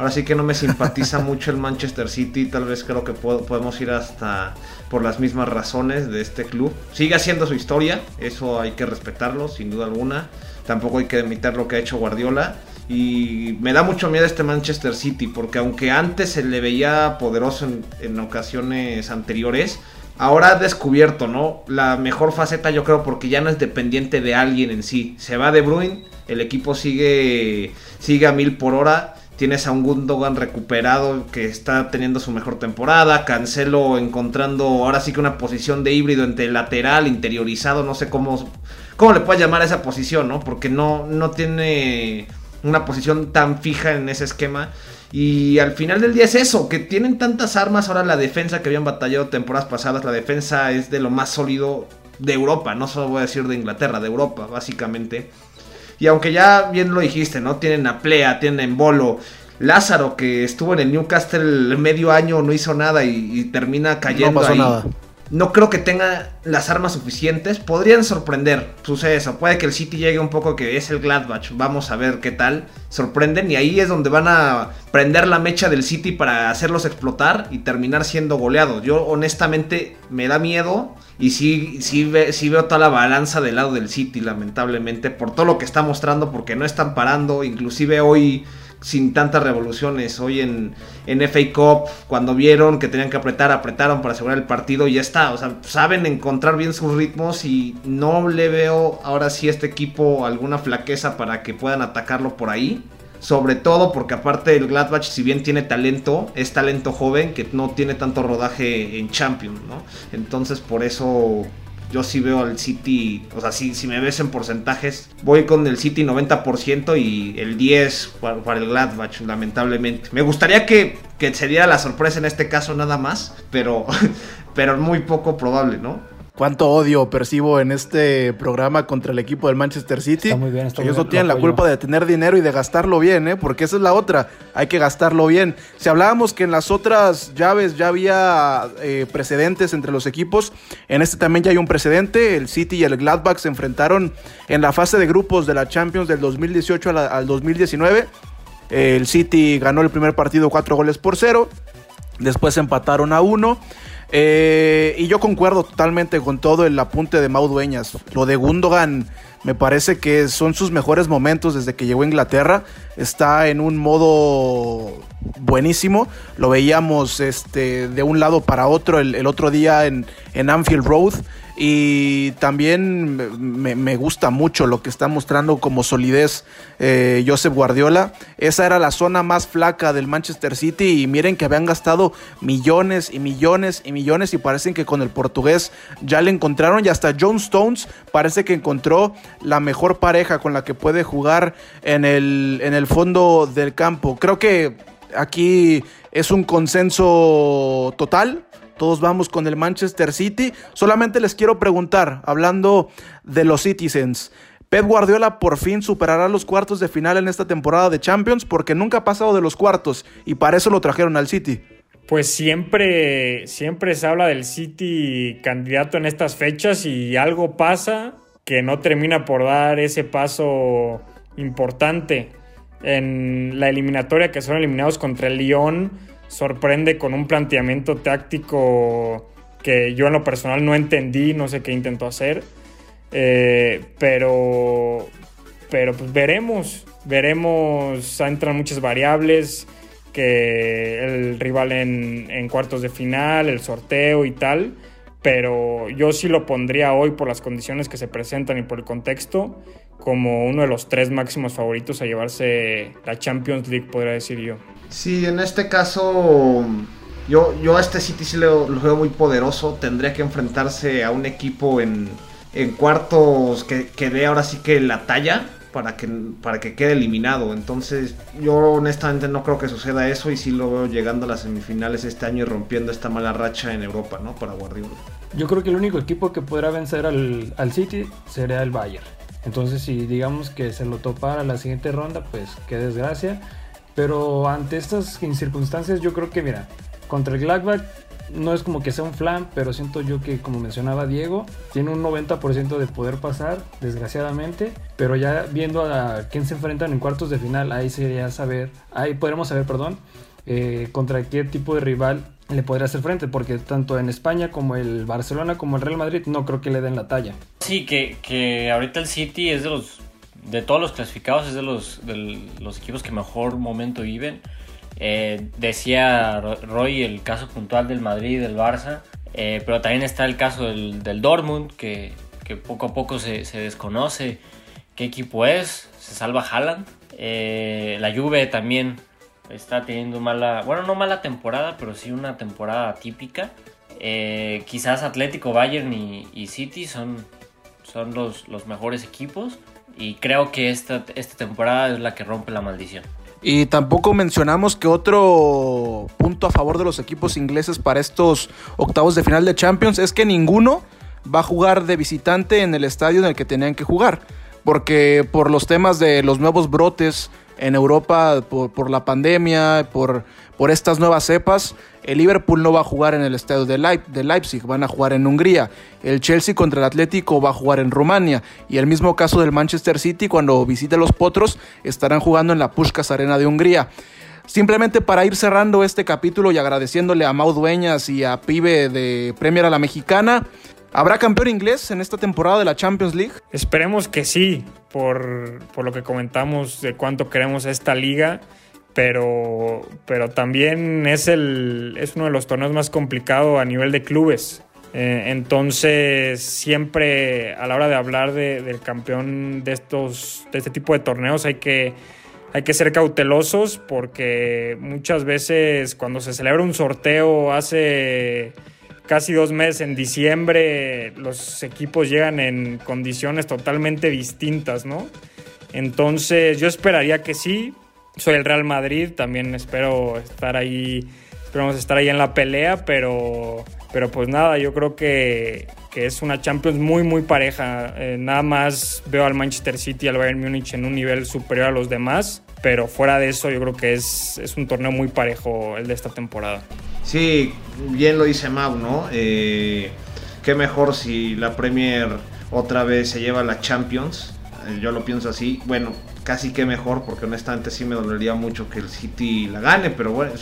Ahora sí que no me simpatiza [laughs] mucho el Manchester City, tal vez creo que podemos ir hasta por las mismas razones de este club. Sigue haciendo su historia, eso hay que respetarlo, sin duda alguna. Tampoco hay que imitar lo que ha hecho Guardiola. Y me da mucho miedo este Manchester City, porque aunque antes se le veía poderoso en, ocasiones anteriores, ahora ha descubierto, ¿no? La mejor faceta yo creo porque ya no es dependiente de alguien en sí. Se va De Bruyne, el equipo sigue, sigue a mil por hora Tienes a un Gundogan recuperado que está teniendo su mejor temporada. Cancelo encontrando ahora sí que una posición de híbrido entre lateral, interiorizado. No sé cómo, cómo le puedes llamar a esa posición, ¿no? Porque no, no tiene una posición tan fija en ese esquema. Y al final del día es eso, que tienen tantas armas. Ahora la defensa que habían batallado temporadas pasadas, la defensa es de lo más sólido de Europa. No solo voy a decir de Inglaterra, de Europa, básicamente. Y aunque ya bien lo dijiste, ¿no? Tienen a Plea, tienen Bolo. Lázaro, que estuvo en el Newcastle medio año, no hizo nada y, termina cayendo no pasó Nada. no creo que tenga las armas suficientes. Podrían sorprender, sucede eso. Puede que el City llegue un poco que es el Gladbach. Vamos a ver qué tal. Sorprenden y ahí es donde van a prender la mecha del City para hacerlos explotar y terminar siendo goleados. Yo honestamente me da miedo y sí, sí, sí veo toda la balanza del lado del City, lamentablemente, por todo lo que está mostrando, porque no están parando. Inclusive hoy sin tantas revoluciones. Hoy en, en FA Cup, cuando vieron que tenían que apretar, apretaron para asegurar el partido y ya está. O sea, saben encontrar bien sus ritmos y no le veo ahora sí a este equipo alguna flaqueza para que puedan atacarlo por ahí. Sobre todo porque aparte el Gladbach, si bien tiene talento, es talento joven que no tiene tanto rodaje en Champions, ¿no? Entonces por eso yo sí veo al City, o sea, si, si me ves en porcentajes, voy con el City 90% y el 10% para, el Gladbach, lamentablemente. Me gustaría que, que se diera la sorpresa en este caso nada más, pero, [laughs] pero muy poco probable, ¿no? Cuánto odio percibo en este programa contra el equipo del Manchester City. Está muy bien, está Ellos no tienen la culpa de tener dinero y de gastarlo bien, ¿eh? porque esa es la otra. Hay que gastarlo bien. Si hablábamos que en las otras llaves ya había eh, precedentes entre los equipos, en este también ya hay un precedente. El City y el Gladbach se enfrentaron en la fase de grupos de la Champions del 2018 al 2019. El City ganó el primer partido cuatro goles por cero. Después empataron a uno. Eh, y yo concuerdo totalmente con todo el apunte de Mau Dueñas. Lo de Gundogan me parece que son sus mejores momentos desde que llegó a Inglaterra. Está en un modo buenísimo. Lo veíamos este, de un lado para otro el, otro día en, en Anfield Road. Y también me, gusta mucho lo que está mostrando como solidez eh, Guardiola. Esa era la zona más flaca del Manchester City y miren que habían gastado millones y millones y millones y parecen que con el portugués ya le encontraron y hasta John Stones parece que encontró la mejor pareja con la que puede jugar en el, en el fondo del campo. Creo que aquí es un consenso total todos vamos con el Manchester City. Solamente les quiero preguntar, hablando de los Citizens. Pep Guardiola por fin superará los cuartos de final en esta temporada de Champions porque nunca ha pasado de los cuartos y para eso lo trajeron al City. Pues siempre, siempre se habla del City candidato en estas fechas y algo pasa que no termina por dar ese paso importante. En la eliminatoria que son eliminados contra el Lyon, sorprende con un planteamiento táctico que yo en lo personal no entendí, no sé qué intentó hacer, eh, pero, pero pues veremos, veremos, entran muchas variables, que el rival en, en cuartos de final, el sorteo y tal, pero yo sí lo pondría hoy por las condiciones que se presentan y por el contexto como uno de los tres máximos favoritos a llevarse la Champions League, podría decir yo. Sí, en este caso yo, yo a este City sí lo, veo muy poderoso. Tendría que enfrentarse a un equipo en, en cuartos que, que dé ahora sí que la talla para que, para que quede eliminado. Entonces yo honestamente no creo que suceda eso y sí lo veo llegando a las semifinales este año y rompiendo esta mala racha en Europa, ¿no? Para Guardiola. Yo creo que el único equipo que podrá vencer al, al City sería el Bayern. Entonces si digamos que se lo topara la siguiente ronda, pues qué desgracia. Pero ante estas circunstancias yo creo que, mira, contra el Gladbach no es como que sea un flan, pero siento yo que, como mencionaba Diego, tiene un 90% de poder pasar, desgraciadamente. Pero ya viendo a quién se enfrentan en cuartos de final, ahí sería saber, ahí podremos saber, perdón, eh, contra qué tipo de rival le podría hacer frente, porque tanto en España como el Barcelona como el Real Madrid no creo que le den la talla. Sí, que, que ahorita el City es de los de todos los clasificados es de los, los equipos que mejor momento viven. Eh, decía Roy el caso puntual del Madrid y del Barça, eh, pero también está el caso del, del Dortmund, que, que, poco a poco se, se, desconoce qué equipo es, se salva Haaland. Eh, la Juve también está teniendo mala, bueno, no mala temporada, pero sí una temporada típica. quizás Atlético, Bayern y, y City son, son los, los mejores equipos. Y creo que esta, esta temporada es la que rompe la maldición. Y tampoco mencionamos que otro punto a favor de los equipos ingleses para estos octavos de final de Champions es que ninguno va a jugar de visitante en el estadio en el que tenían que jugar. Porque por los temas de los nuevos brotes en Europa por, la pandemia, por, estas nuevas cepas. El Liverpool no va a jugar en el estadio de, Leipzig, van a jugar en Hungría. El Chelsea contra el Atlético va a jugar en Rumania. Y el mismo caso del Manchester City, cuando visite los Potros, estarán jugando en la Pushkas Arena de Hungría. Simplemente para ir cerrando este capítulo y agradeciéndole a Mau Dueñas y a Pibe de Premier a la Mexicana. ¿Habrá campeón inglés en esta temporada de la Champions League? Esperemos que sí, por, por lo que comentamos de cuánto queremos esta liga pero, pero también es, el, es uno de los torneos más complicados a nivel de clubes. Eh, entonces, siempre a la hora de hablar del campeón de, estos, de este tipo de torneos hay que, hay que ser cautelosos porque muchas veces cuando se celebra un sorteo hace casi dos meses en diciembre, los equipos llegan en condiciones totalmente distintas, ¿no? Entonces yo esperaría que sí, soy el Real Madrid, también espero estar ahí, esperamos estar ahí en la pelea, pero, pero pues nada, yo creo que, es una Champions muy, muy pareja. Eh, nada más veo al Manchester City y al Bayern Múnich en un nivel superior a los demás, pero fuera de eso yo creo que es, es un torneo muy parejo el de esta temporada. Sí, bien lo dice Mau, ¿no? Eh, qué mejor si la Premier otra vez se lleva la Champions. Eh, yo lo pienso así. Bueno, casi que mejor, porque honestamente sí me dolería mucho que el City la gane, pero bueno,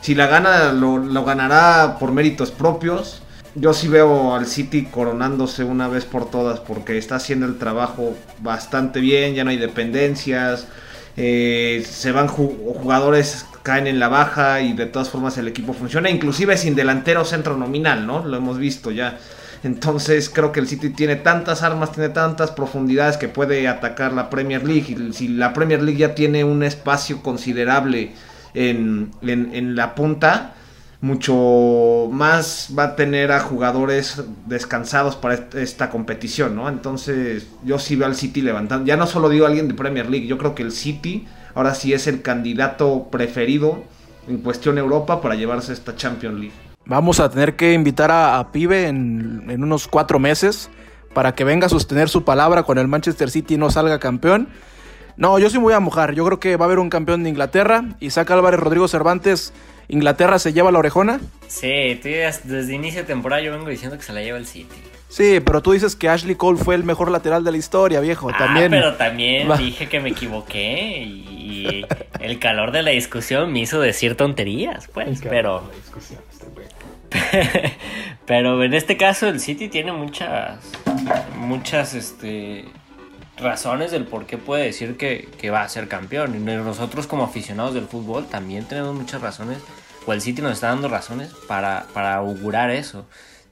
si la gana, lo, ganará por méritos propios. Yo sí veo al City coronándose una vez por todas, porque está haciendo el trabajo bastante bien, ya no hay dependencias, eh, se van jugadores caen en la baja y de todas formas el equipo funciona, inclusive sin delantero centro nominal, ¿no? Lo hemos visto ya. Entonces creo que el City tiene tantas armas, tiene tantas profundidades que puede atacar la Premier League. Y si la Premier League ya tiene un espacio considerable en, la punta, mucho más va a tener a jugadores descansados para esta competición, ¿no? Entonces yo sí veo al City levantando. Ya no solo digo alguien de Premier League, yo creo que el City ahora sí es el candidato preferido en cuestión Europa para llevarse esta Champions League. Vamos a tener que invitar a, Pibe en, unos cuatro meses para que venga a sostener su palabra con el Manchester City y no salga campeón. No, yo sí me voy a mojar. Yo creo que va a haber un campeón de Inglaterra. Isaac Álvarez, Rodrigo Cervantes, ¿Inglaterra se lleva la orejona? Sí, desde inicio de temporada yo vengo diciendo que se la lleva el City. Sí, pero tú dices que Ashley Cole fue el mejor lateral de la historia, viejo. Ah, también. Pero también dije que me equivoqué y el calor de la discusión me hizo decir tonterías, pues. Pero. [laughs] Pero en este caso el City tiene muchas, muchas este, razones del por qué puede decir que, va a ser campeón. Y nosotros como aficionados del fútbol también tenemos muchas razones, o el City nos está dando razones para, para augurar eso.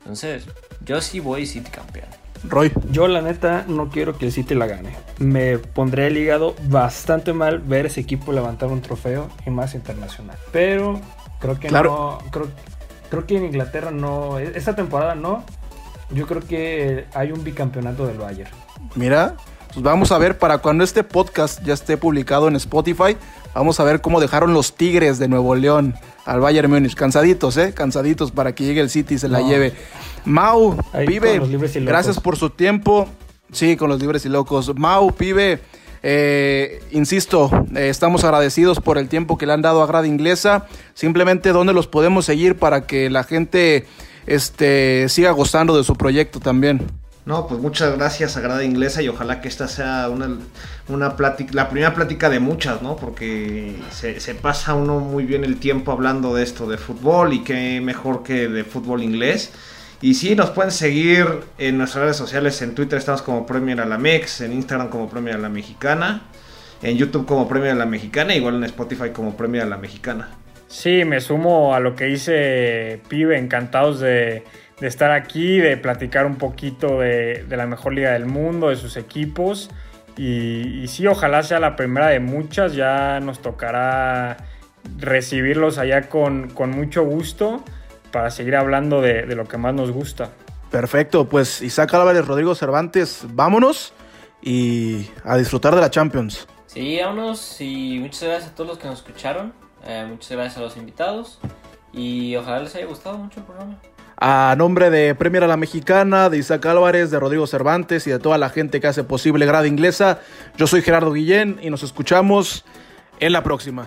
Entonces, yo sí voy City campeón. Roy. Yo la neta no quiero que el City la gane. Me pondré el hígado bastante mal ver ese equipo levantar un trofeo y más internacional. Pero creo que no. Creo, Creo que en Inglaterra no, esta temporada no. Yo creo que hay un bicampeonato del Bayern. Mira, pues vamos a ver para cuando este podcast ya esté publicado en Spotify, vamos a ver cómo dejaron los Tigres de Nuevo León al Bayern Múnich. Cansaditos, ¿eh? Cansaditos para que llegue el City y se la lleve. Mau, pibe, gracias por su tiempo. Sí, con los libres y locos. Mau, pibe. Eh, insisto, eh, estamos agradecidos por el tiempo que le han dado a Grada Inglesa. Simplemente, ¿dónde los podemos seguir para que la gente este, siga gozando de su proyecto también? No, pues muchas gracias a Grada Inglesa y ojalá que esta sea una, una plática, la primera plática de muchas, ¿no? Porque se, se, pasa uno muy bien el tiempo hablando de esto de fútbol y qué mejor que de fútbol inglés. Y sí, nos pueden seguir en nuestras redes sociales. En Twitter estamos como Premier a la Mex, en Instagram como Premier a la Mexicana, en YouTube como Premier a la Mexicana, igual en Spotify como Premier a la Mexicana. Sí, me sumo a lo que dice Pibe, encantados de, estar aquí, de platicar un poquito de, la mejor liga del mundo, de sus equipos. Y, y sí, ojalá sea la primera de muchas, ya nos tocará recibirlos allá con, con mucho gusto para seguir hablando de, lo que más nos gusta. Perfecto, pues Isaac Álvarez, Rodrigo Cervantes, vámonos y a disfrutar de la Champions. Sí, vámonos y muchas gracias a todos los que nos escucharon, eh, muchas gracias a los invitados y ojalá les haya gustado mucho el programa. A nombre de Premier a la Mexicana, de Isaac Álvarez, de Rodrigo Cervantes y de toda la gente que hace posible Grada Inglesa, yo soy Gerardo Guillén y nos escuchamos en la próxima.